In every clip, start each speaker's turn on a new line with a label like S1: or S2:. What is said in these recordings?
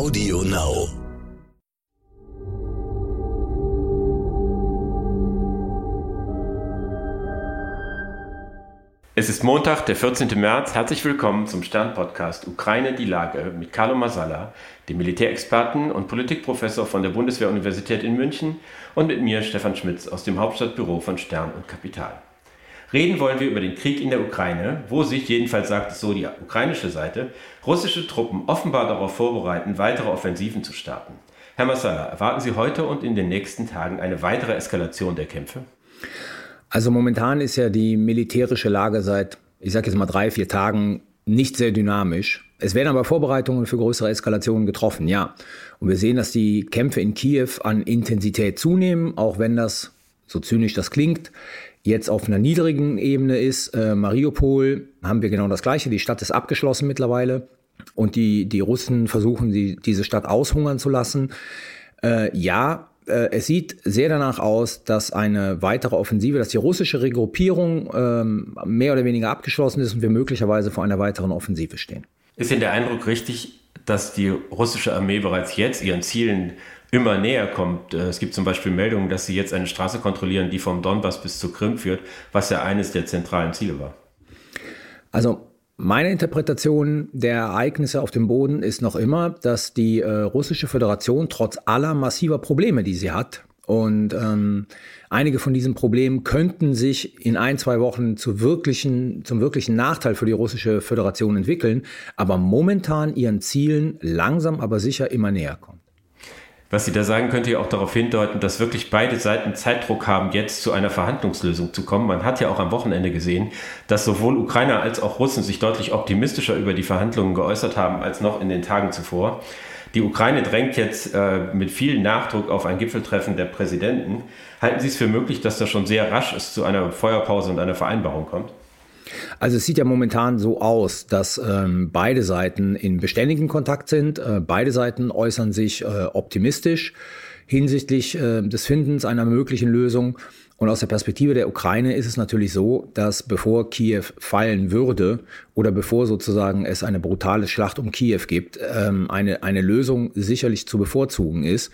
S1: Audio Now.
S2: Es ist Montag, der 14. März. Herzlich willkommen zum Stern-Podcast Ukraine die Lage mit Carlo Masala, dem Militärexperten und Politikprofessor von der Bundeswehr-Universität in München und mit mir, Stefan Schmitz, aus dem Hauptstadtbüro von Stern und Kapital. Reden wollen wir über den Krieg in der Ukraine, wo sich, jedenfalls sagt es so die ukrainische Seite, russische Truppen offenbar darauf vorbereiten, weitere Offensiven zu starten. Herr Massala, erwarten Sie heute und in den nächsten Tagen eine weitere Eskalation der Kämpfe?
S3: Also momentan ist ja die militärische Lage seit, ich sage jetzt mal drei, vier Tagen nicht sehr dynamisch. Es werden aber Vorbereitungen für größere Eskalationen getroffen, ja. Und wir sehen, dass die Kämpfe in Kiew an Intensität zunehmen, auch wenn das, so zynisch das klingt, jetzt auf einer niedrigen Ebene ist. Äh, Mariupol haben wir genau das Gleiche. Die Stadt ist abgeschlossen mittlerweile und die, die Russen versuchen, die, diese Stadt aushungern zu lassen. Äh, ja, äh, es sieht sehr danach aus, dass eine weitere Offensive, dass die russische Regruppierung ähm, mehr oder weniger abgeschlossen ist und wir möglicherweise vor einer weiteren Offensive stehen.
S2: Ist Ihnen der Eindruck richtig, dass die russische Armee bereits jetzt ihren Zielen immer näher kommt. Äh, es gibt zum Beispiel Meldungen, dass sie jetzt eine Straße kontrollieren, die vom Donbass bis zur Krim führt, was ja eines der zentralen Ziele war.
S3: Also meine Interpretation der Ereignisse auf dem Boden ist noch immer, dass die äh, russische Föderation trotz aller massiver Probleme, die sie hat, und ähm, einige von diesen Problemen könnten sich in ein, zwei Wochen zu wirklichen, zum wirklichen Nachteil für die russische Föderation entwickeln, aber momentan ihren Zielen langsam aber sicher immer näher kommt.
S2: Was Sie da sagen, könnte ja auch darauf hindeuten, dass wirklich beide Seiten Zeitdruck haben, jetzt zu einer Verhandlungslösung zu kommen. Man hat ja auch am Wochenende gesehen, dass sowohl Ukrainer als auch Russen sich deutlich optimistischer über die Verhandlungen geäußert haben als noch in den Tagen zuvor. Die Ukraine drängt jetzt äh, mit viel Nachdruck auf ein Gipfeltreffen der Präsidenten. Halten Sie es für möglich, dass das schon sehr rasch es zu einer Feuerpause und einer Vereinbarung kommt?
S3: Also es sieht ja momentan so aus, dass ähm, beide Seiten in beständigem Kontakt sind. Äh, beide Seiten äußern sich äh, optimistisch hinsichtlich äh, des Findens einer möglichen Lösung. Und aus der Perspektive der Ukraine ist es natürlich so, dass bevor Kiew fallen würde oder bevor sozusagen es eine brutale Schlacht um Kiew gibt, ähm, eine, eine Lösung sicherlich zu bevorzugen ist.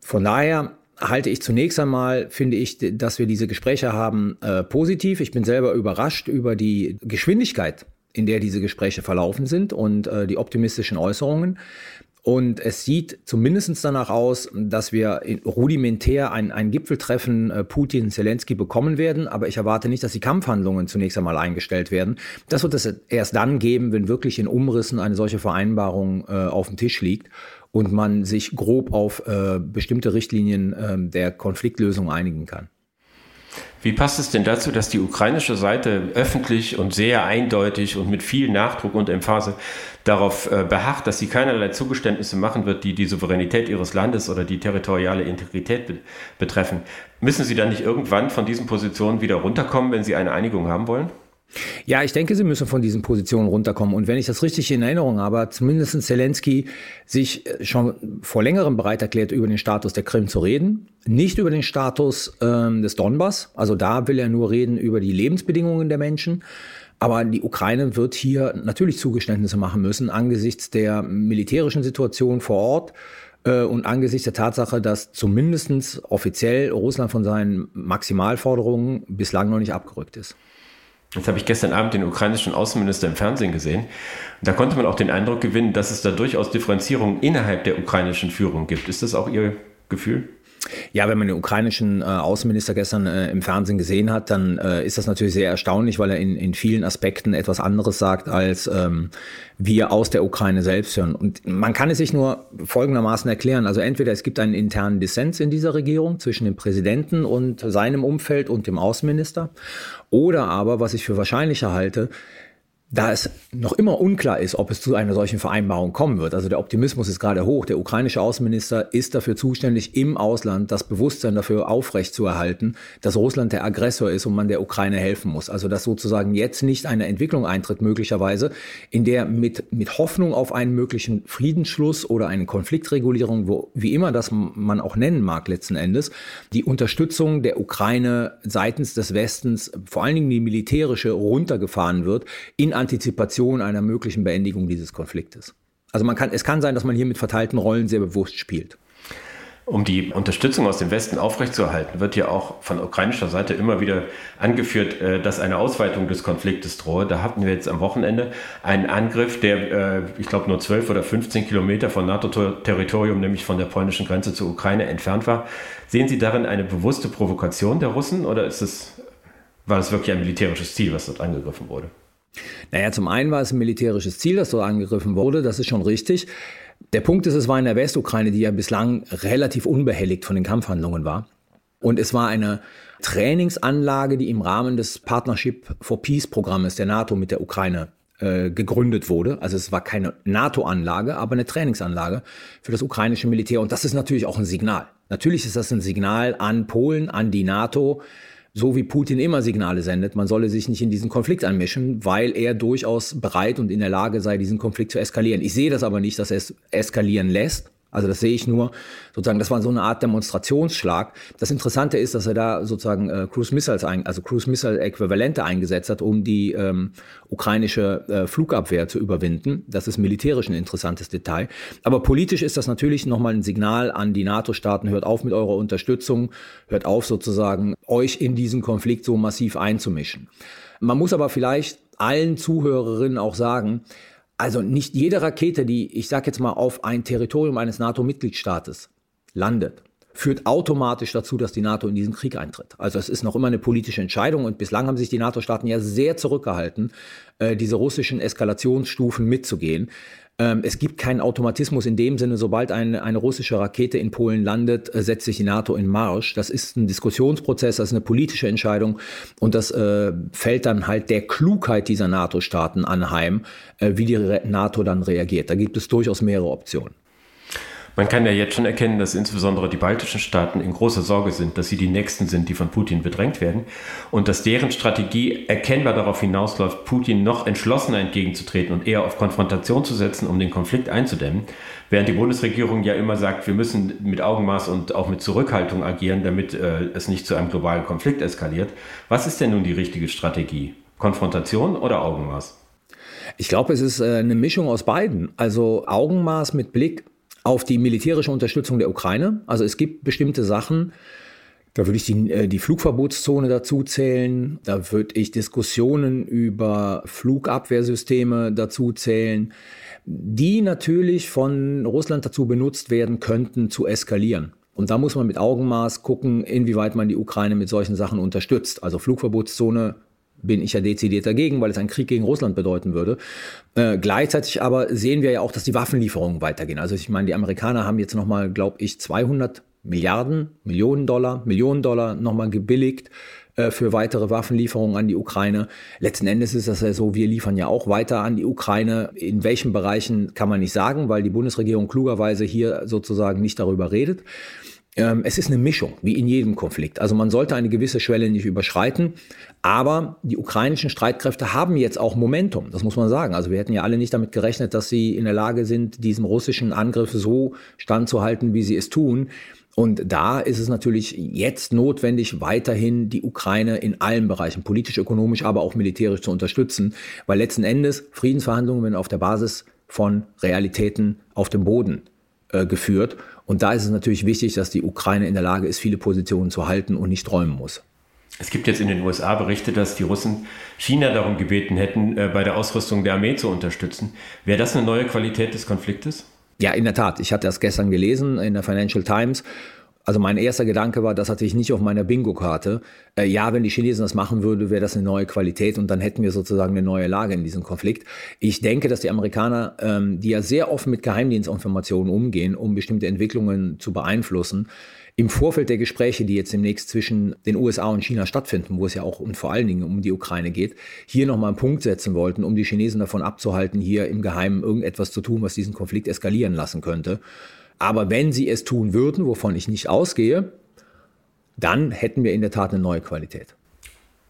S3: Von daher halte ich zunächst einmal, finde ich, dass wir diese Gespräche haben, äh, positiv. Ich bin selber überrascht über die Geschwindigkeit, in der diese Gespräche verlaufen sind und äh, die optimistischen Äußerungen. Und es sieht zumindest danach aus, dass wir rudimentär ein, ein Gipfeltreffen äh, Putin-Zelensky bekommen werden. Aber ich erwarte nicht, dass die Kampfhandlungen zunächst einmal eingestellt werden. Das wird es erst dann geben, wenn wirklich in Umrissen eine solche Vereinbarung äh, auf dem Tisch liegt und man sich grob auf äh, bestimmte Richtlinien äh, der Konfliktlösung einigen kann.
S2: Wie passt es denn dazu, dass die ukrainische Seite öffentlich und sehr eindeutig und mit viel Nachdruck und Emphase darauf äh, beharrt, dass sie keinerlei Zugeständnisse machen wird, die die Souveränität ihres Landes oder die territoriale Integrität be betreffen? Müssen Sie dann nicht irgendwann von diesen Positionen wieder runterkommen, wenn Sie eine Einigung haben wollen?
S3: Ja, ich denke, sie müssen von diesen Positionen runterkommen. Und wenn ich das richtig in Erinnerung habe, hat zumindest Zelensky sich äh, schon vor längerem bereit erklärt, über den Status der Krim zu reden. Nicht über den Status ähm, des Donbass. Also da will er nur reden über die Lebensbedingungen der Menschen. Aber die Ukraine wird hier natürlich Zugeständnisse machen müssen angesichts der militärischen Situation vor Ort äh, und angesichts der Tatsache, dass zumindest offiziell Russland von seinen Maximalforderungen bislang noch nicht abgerückt ist.
S2: Jetzt habe ich gestern Abend den ukrainischen Außenminister im Fernsehen gesehen. Da konnte man auch den Eindruck gewinnen, dass es da durchaus Differenzierungen innerhalb der ukrainischen Führung gibt. Ist das auch Ihr Gefühl?
S3: Ja, wenn man den ukrainischen äh, Außenminister gestern äh, im Fernsehen gesehen hat, dann äh, ist das natürlich sehr erstaunlich, weil er in, in vielen Aspekten etwas anderes sagt, als ähm, wir aus der Ukraine selbst hören. Und man kann es sich nur folgendermaßen erklären. Also entweder es gibt einen internen Dissens in dieser Regierung zwischen dem Präsidenten und seinem Umfeld und dem Außenminister. Oder aber, was ich für wahrscheinlicher halte, da es noch immer unklar ist, ob es zu einer solchen Vereinbarung kommen wird, also der Optimismus ist gerade hoch, der ukrainische Außenminister ist dafür zuständig, im Ausland das Bewusstsein dafür aufrechtzuerhalten, dass Russland der Aggressor ist und man der Ukraine helfen muss. Also dass sozusagen jetzt nicht eine Entwicklung eintritt, möglicherweise, in der mit, mit Hoffnung auf einen möglichen Friedensschluss oder eine Konfliktregulierung, wo, wie immer das man auch nennen mag letzten Endes, die Unterstützung der Ukraine seitens des Westens, vor allen Dingen die militärische, runtergefahren wird in Antizipation einer möglichen Beendigung dieses Konfliktes. Also man kann, es kann sein, dass man hier mit verteilten Rollen sehr bewusst spielt.
S2: Um die Unterstützung aus dem Westen aufrechtzuerhalten, wird ja auch von ukrainischer Seite immer wieder angeführt, äh, dass eine Ausweitung des Konfliktes drohe. Da hatten wir jetzt am Wochenende einen Angriff, der, äh, ich glaube, nur 12 oder 15 Kilometer von NATO-Territorium, nämlich von der polnischen Grenze zur Ukraine entfernt war. Sehen Sie darin eine bewusste Provokation der Russen oder ist es, war das wirklich ein militärisches Ziel, was dort angegriffen wurde?
S3: Naja, zum einen war es ein militärisches Ziel, das dort angegriffen wurde, das ist schon richtig. Der Punkt ist, es war in der Westukraine, die ja bislang relativ unbehelligt von den Kampfhandlungen war. Und es war eine Trainingsanlage, die im Rahmen des Partnership for Peace Programmes der NATO mit der Ukraine äh, gegründet wurde. Also es war keine NATO-Anlage, aber eine Trainingsanlage für das ukrainische Militär. Und das ist natürlich auch ein Signal. Natürlich ist das ein Signal an Polen, an die NATO, so wie Putin immer Signale sendet, man solle sich nicht in diesen Konflikt einmischen, weil er durchaus bereit und in der Lage sei, diesen Konflikt zu eskalieren. Ich sehe das aber nicht, dass er es eskalieren lässt. Also das sehe ich nur sozusagen, das war so eine Art Demonstrationsschlag. Das Interessante ist, dass er da sozusagen äh, Cruise Missiles, ein, also Cruise Missile Äquivalente eingesetzt hat, um die ähm, ukrainische äh, Flugabwehr zu überwinden. Das ist militärisch ein interessantes Detail. Aber politisch ist das natürlich nochmal ein Signal an die NATO-Staaten, hört auf mit eurer Unterstützung, hört auf sozusagen euch in diesen Konflikt so massiv einzumischen. Man muss aber vielleicht allen Zuhörerinnen auch sagen, also nicht jede Rakete, die, ich sage jetzt mal, auf ein Territorium eines NATO-Mitgliedstaates landet, führt automatisch dazu, dass die NATO in diesen Krieg eintritt. Also es ist noch immer eine politische Entscheidung und bislang haben sich die NATO-Staaten ja sehr zurückgehalten, äh, diese russischen Eskalationsstufen mitzugehen. Ähm, es gibt keinen Automatismus in dem Sinne, sobald eine, eine russische Rakete in Polen landet, äh, setzt sich die NATO in Marsch. Das ist ein Diskussionsprozess, das ist eine politische Entscheidung und das äh, fällt dann halt der Klugheit dieser NATO-Staaten anheim, äh, wie die NATO dann reagiert. Da gibt es durchaus mehrere Optionen.
S2: Man kann ja jetzt schon erkennen, dass insbesondere die baltischen Staaten in großer Sorge sind, dass sie die Nächsten sind, die von Putin bedrängt werden und dass deren Strategie erkennbar darauf hinausläuft, Putin noch entschlossener entgegenzutreten und eher auf Konfrontation zu setzen, um den Konflikt einzudämmen, während die Bundesregierung ja immer sagt, wir müssen mit Augenmaß und auch mit Zurückhaltung agieren, damit äh, es nicht zu einem globalen Konflikt eskaliert. Was ist denn nun die richtige Strategie? Konfrontation oder Augenmaß?
S3: Ich glaube, es ist äh, eine Mischung aus beiden. Also Augenmaß mit Blick auf die militärische Unterstützung der Ukraine. Also es gibt bestimmte Sachen, da würde ich die, äh, die Flugverbotszone dazu zählen, da würde ich Diskussionen über Flugabwehrsysteme dazu zählen, die natürlich von Russland dazu benutzt werden könnten, zu eskalieren. Und da muss man mit Augenmaß gucken, inwieweit man die Ukraine mit solchen Sachen unterstützt. Also Flugverbotszone bin ich ja dezidiert dagegen, weil es einen Krieg gegen Russland bedeuten würde. Äh, gleichzeitig aber sehen wir ja auch, dass die Waffenlieferungen weitergehen. Also ich meine, die Amerikaner haben jetzt nochmal, glaube ich, 200 Milliarden, Millionen Dollar, Millionen Dollar nochmal gebilligt äh, für weitere Waffenlieferungen an die Ukraine. Letzten Endes ist das ja so, wir liefern ja auch weiter an die Ukraine. In welchen Bereichen kann man nicht sagen, weil die Bundesregierung klugerweise hier sozusagen nicht darüber redet. Ähm, es ist eine Mischung, wie in jedem Konflikt. Also man sollte eine gewisse Schwelle nicht überschreiten, aber die ukrainischen Streitkräfte haben jetzt auch Momentum, das muss man sagen. Also wir hätten ja alle nicht damit gerechnet, dass sie in der Lage sind, diesem russischen Angriff so standzuhalten, wie sie es tun. Und da ist es natürlich jetzt notwendig, weiterhin die Ukraine in allen Bereichen, politisch, ökonomisch, aber auch militärisch zu unterstützen, weil letzten Endes Friedensverhandlungen werden auf der Basis von Realitäten auf dem Boden äh, geführt. Und da ist es natürlich wichtig, dass die Ukraine in der Lage ist, viele Positionen zu halten und nicht träumen muss.
S2: Es gibt jetzt in den USA Berichte, dass die Russen China darum gebeten hätten, äh, bei der Ausrüstung der Armee zu unterstützen. Wäre das eine neue Qualität des Konfliktes?
S3: Ja, in der Tat. Ich hatte das gestern gelesen in der Financial Times also mein erster Gedanke war, das hatte ich nicht auf meiner Bingo-Karte. Äh, ja, wenn die Chinesen das machen würden, wäre das eine neue Qualität und dann hätten wir sozusagen eine neue Lage in diesem Konflikt. Ich denke, dass die Amerikaner, ähm, die ja sehr offen mit Geheimdienstinformationen umgehen, um bestimmte Entwicklungen zu beeinflussen, im Vorfeld der Gespräche, die jetzt demnächst zwischen den USA und China stattfinden, wo es ja auch und vor allen Dingen um die Ukraine geht, hier nochmal einen Punkt setzen wollten, um die Chinesen davon abzuhalten, hier im Geheimen irgendetwas zu tun, was diesen Konflikt eskalieren lassen könnte. Aber wenn sie es tun würden, wovon ich nicht ausgehe, dann hätten wir in der Tat eine neue Qualität.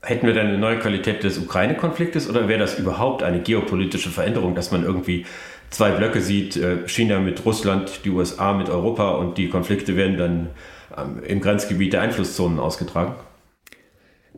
S2: Hätten wir dann eine neue Qualität des Ukraine-Konfliktes oder wäre das überhaupt eine geopolitische Veränderung, dass man irgendwie zwei Blöcke sieht, äh, China mit Russland, die USA mit Europa und die Konflikte werden dann ähm, im Grenzgebiet der Einflusszonen ausgetragen?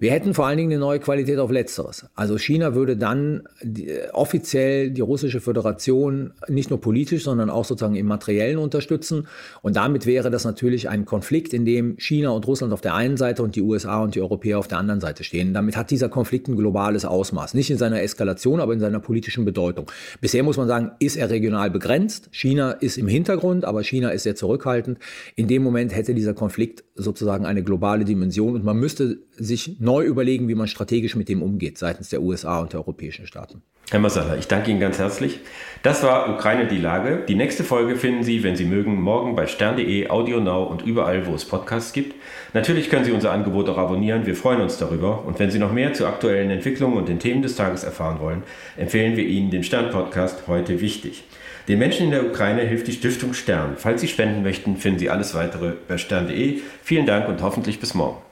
S3: Wir hätten vor allen Dingen eine neue Qualität auf Letzteres. Also China würde dann die, offiziell die russische Föderation nicht nur politisch, sondern auch sozusagen im materiellen unterstützen. Und damit wäre das natürlich ein Konflikt, in dem China und Russland auf der einen Seite und die USA und die Europäer auf der anderen Seite stehen. Damit hat dieser Konflikt ein globales Ausmaß. Nicht in seiner Eskalation, aber in seiner politischen Bedeutung. Bisher muss man sagen, ist er regional begrenzt. China ist im Hintergrund, aber China ist sehr zurückhaltend. In dem Moment hätte dieser Konflikt sozusagen eine globale Dimension und man müsste sich neu überlegen, wie man strategisch mit dem umgeht seitens der USA und der europäischen Staaten.
S2: Herr Masala, ich danke Ihnen ganz herzlich. Das war Ukraine die Lage. Die nächste Folge finden Sie, wenn Sie mögen, morgen bei stern.de, AudioNow und überall, wo es Podcasts gibt. Natürlich können Sie unser Angebot auch abonnieren. Wir freuen uns darüber. Und wenn Sie noch mehr zu aktuellen Entwicklungen und den Themen des Tages erfahren wollen, empfehlen wir Ihnen den Stern-Podcast heute wichtig. Den Menschen in der Ukraine hilft die Stiftung Stern. Falls Sie spenden möchten, finden Sie alles weitere bei stern.de. Vielen Dank und hoffentlich bis morgen.